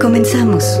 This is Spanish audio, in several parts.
Comenzamos.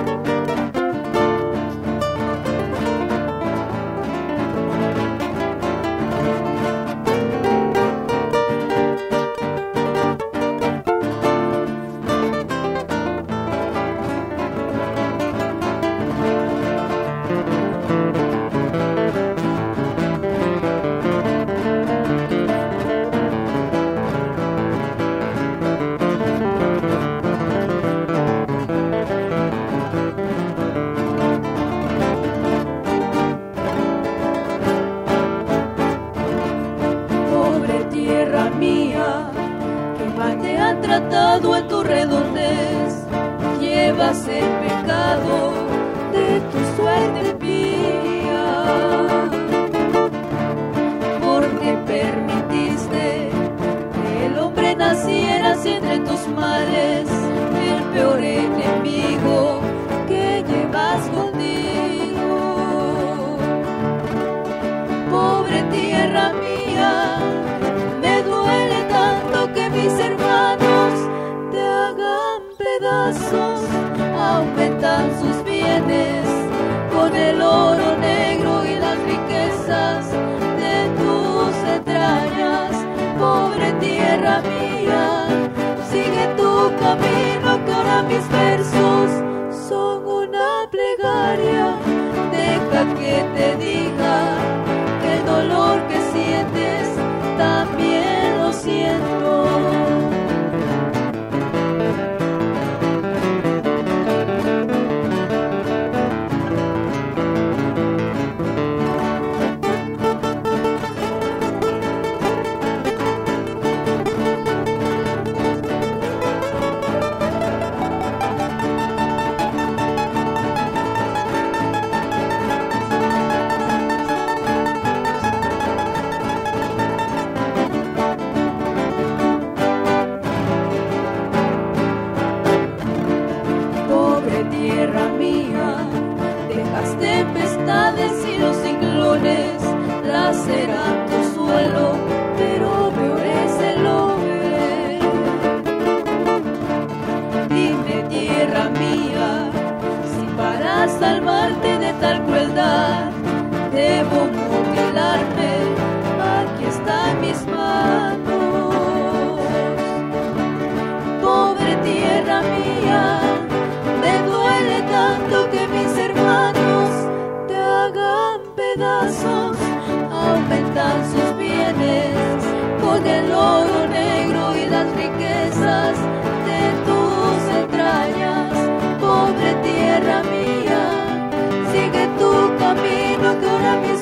mis versos son una plegaria, deja que te diga. oro negro y las riquezas de tus entrañas, pobre tierra mía, sigue tu camino que ahora mis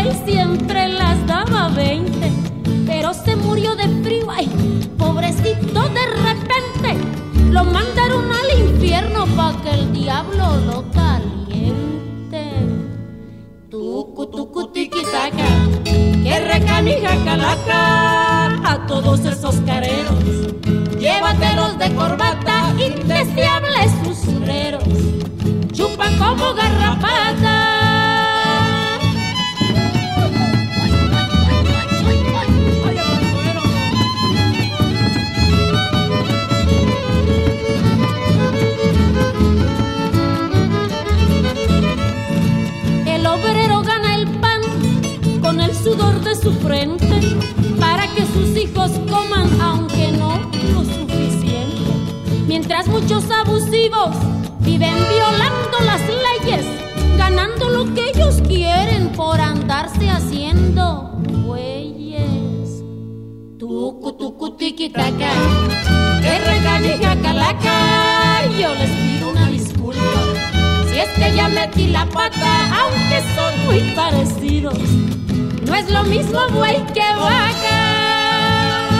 Él siempre las daba veinte. Pero se murió de frío, ay, pobrecito de repente. Lo mandaron al infierno pa' que el diablo viven violando las leyes, ganando lo que ellos quieren por andarse haciendo güeyes. Tucu, tucu, tiquitaca, que calaca, yo les pido una disculpa. Si es que ya metí la pata, aunque son muy parecidos, no es lo mismo buey que vaca.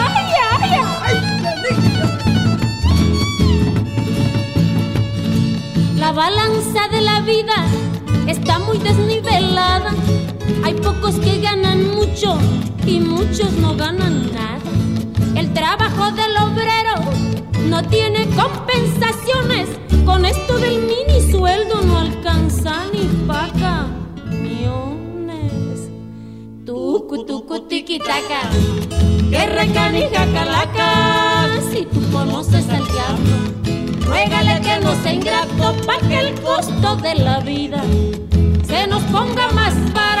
Ay, ay, ay. La balanza de la vida está muy desnivelada. Hay pocos que ganan mucho y muchos no ganan nada. El trabajo del obrero no tiene compensaciones. Con esto del mini sueldo no alcanza ni pa' camiones. Tucu, tucu, tiquitaca, que recanija calaca. Si tú conoces al diablo, ruégale que no sea ingrato pa' que el costo de la vida se nos ponga más barato.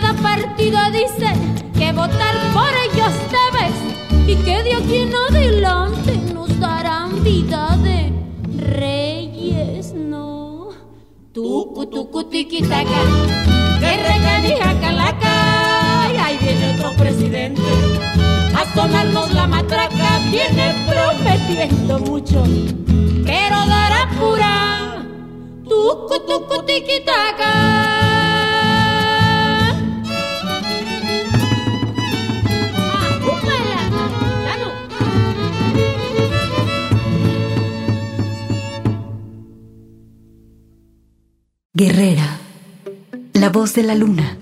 Cada partido dice que votar por ellos debes. Y que de aquí en adelante nos darán vida de reyes, no. Tucu, tucu, tiquitaca, que reganija calaca. Y ahí viene otro presidente a sonarnos la matraca viene prometiendo mucho, pero dará pura tucu tucu tiquitaca. Guerrera, la voz de la luna.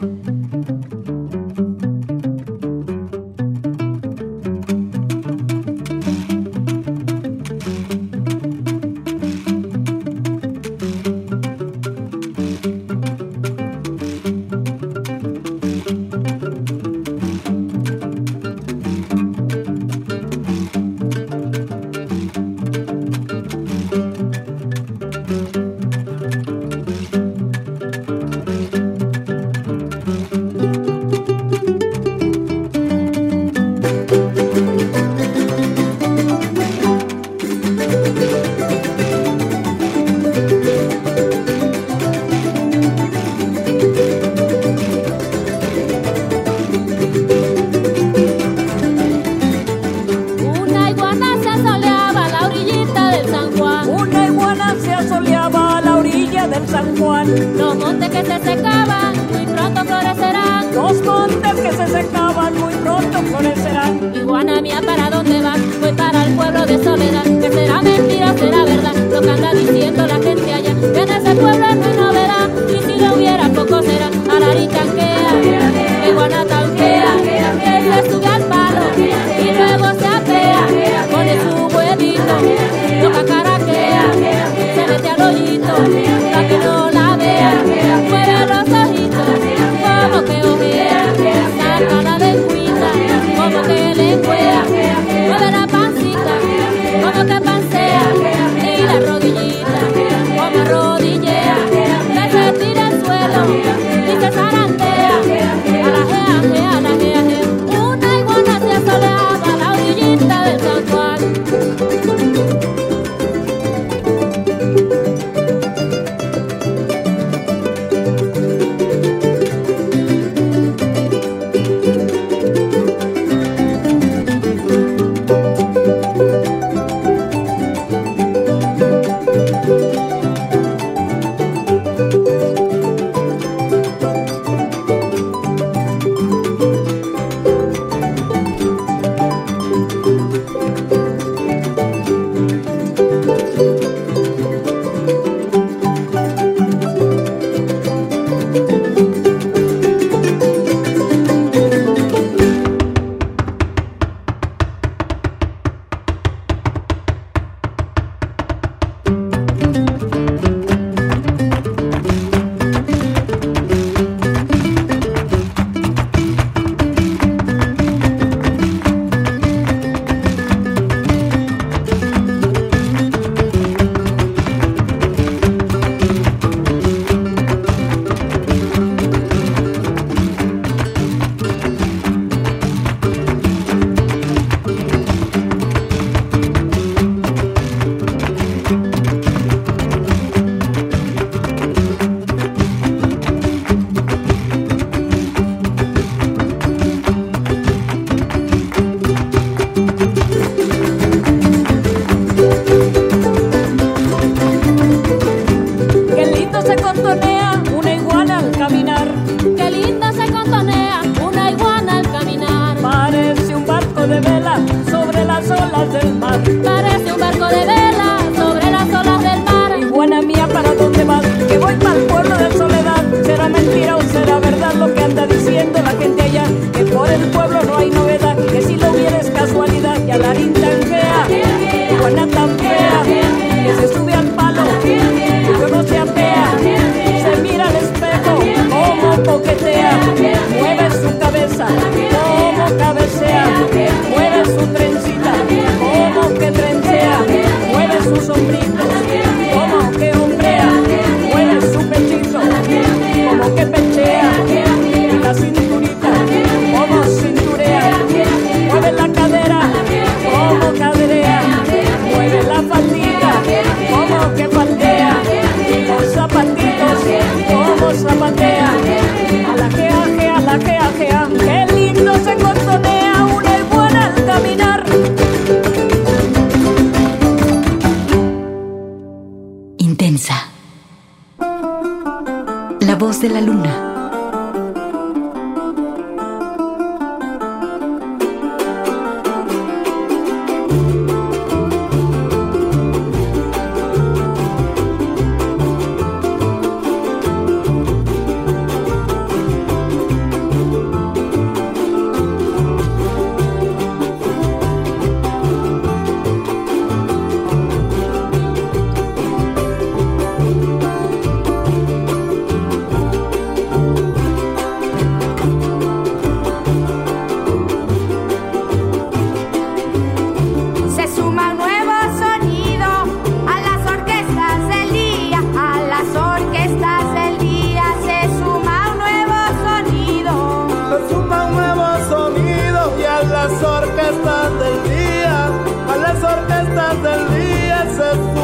successful.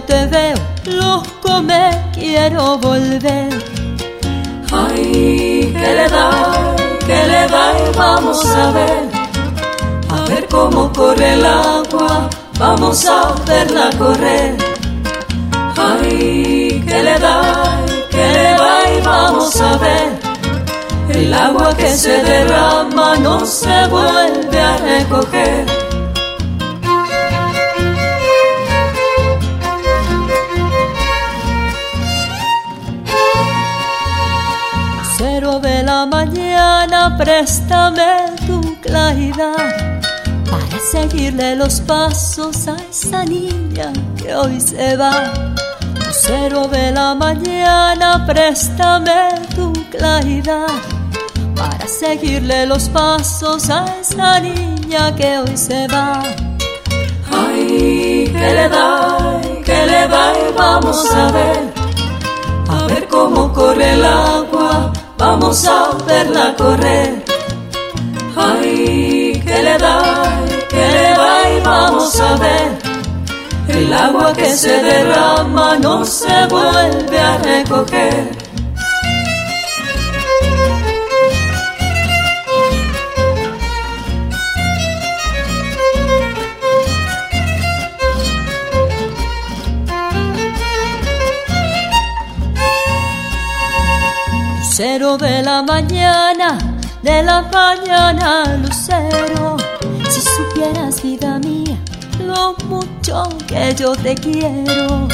Te veo, loco me quiero volver. Ay, que le da, que le da y vamos a ver. A ver cómo corre el agua, vamos a verla correr. Ay, que le da, que le va y vamos a ver. El agua que se derrama no se vuelve a recoger. Préstame tu claridad para seguirle los pasos a esa niña que hoy se va Cero de la mañana, préstame tu claridad para seguirle los pasos a esa niña que hoy se va. Ay, que le da, que le da y vamos a ver, a ver cómo corre el agua, vamos a verla correr. Ay, que le da, que le da y vamos a ver el agua que se derrama no se vuelve a recoger. Lucero de la mañana, de la mañana, lucero, si supieras vida mía lo mucho que yo te quiero.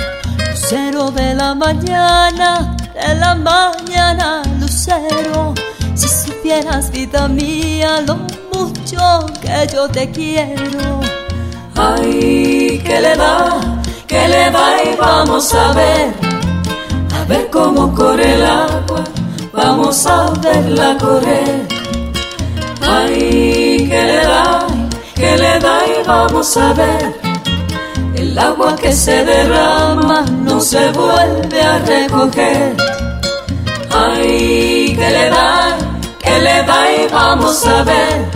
Lucero de la mañana, de la mañana, lucero. Si supieras, vida mía, lo mucho que yo te quiero. Ay, que le da, que le da y vamos a ver. A ver cómo corre el agua, vamos a verla correr. Ay, que le da que le da y vamos a ver. El agua que se derrama no se vuelve a recoger. Ay, que le da, que le da y vamos a ver.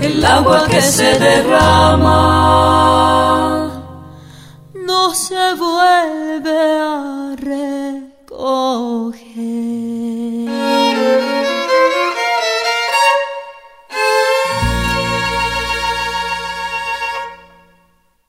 El agua que se derrama no se vuelve a recoger.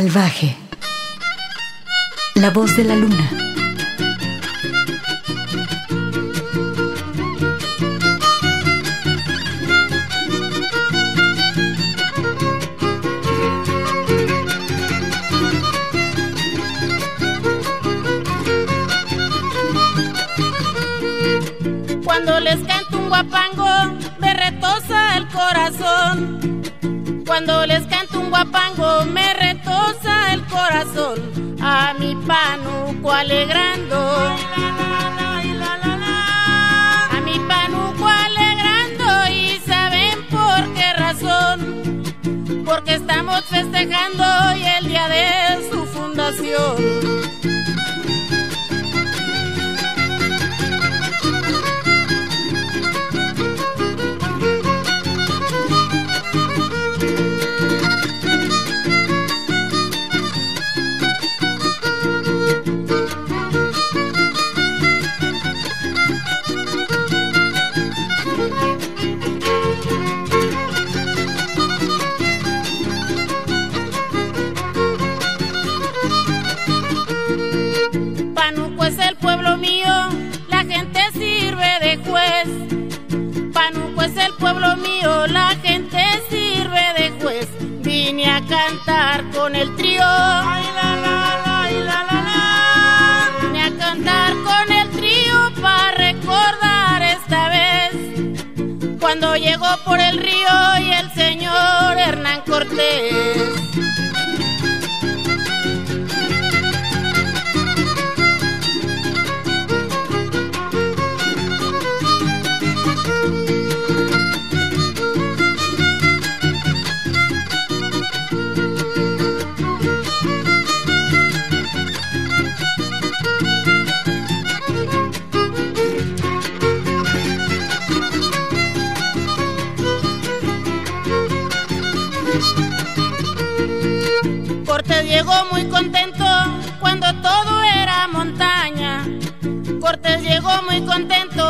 Salvaje. La voz de la luna. Cuando les canto un guapango, me retosa el corazón. Cuando les canto un guapango, me retosa A mi panuco alegrando. A mi panuco alegrando. ¿Y saben por qué razón? Porque estamos festejando hoy el día de su fundación. Con el trío. Vine a cantar con el trío para recordar esta vez. Cuando llegó por el río y el señor Hernán. Cortés contento cuando todo era montaña. Cortés llegó muy contento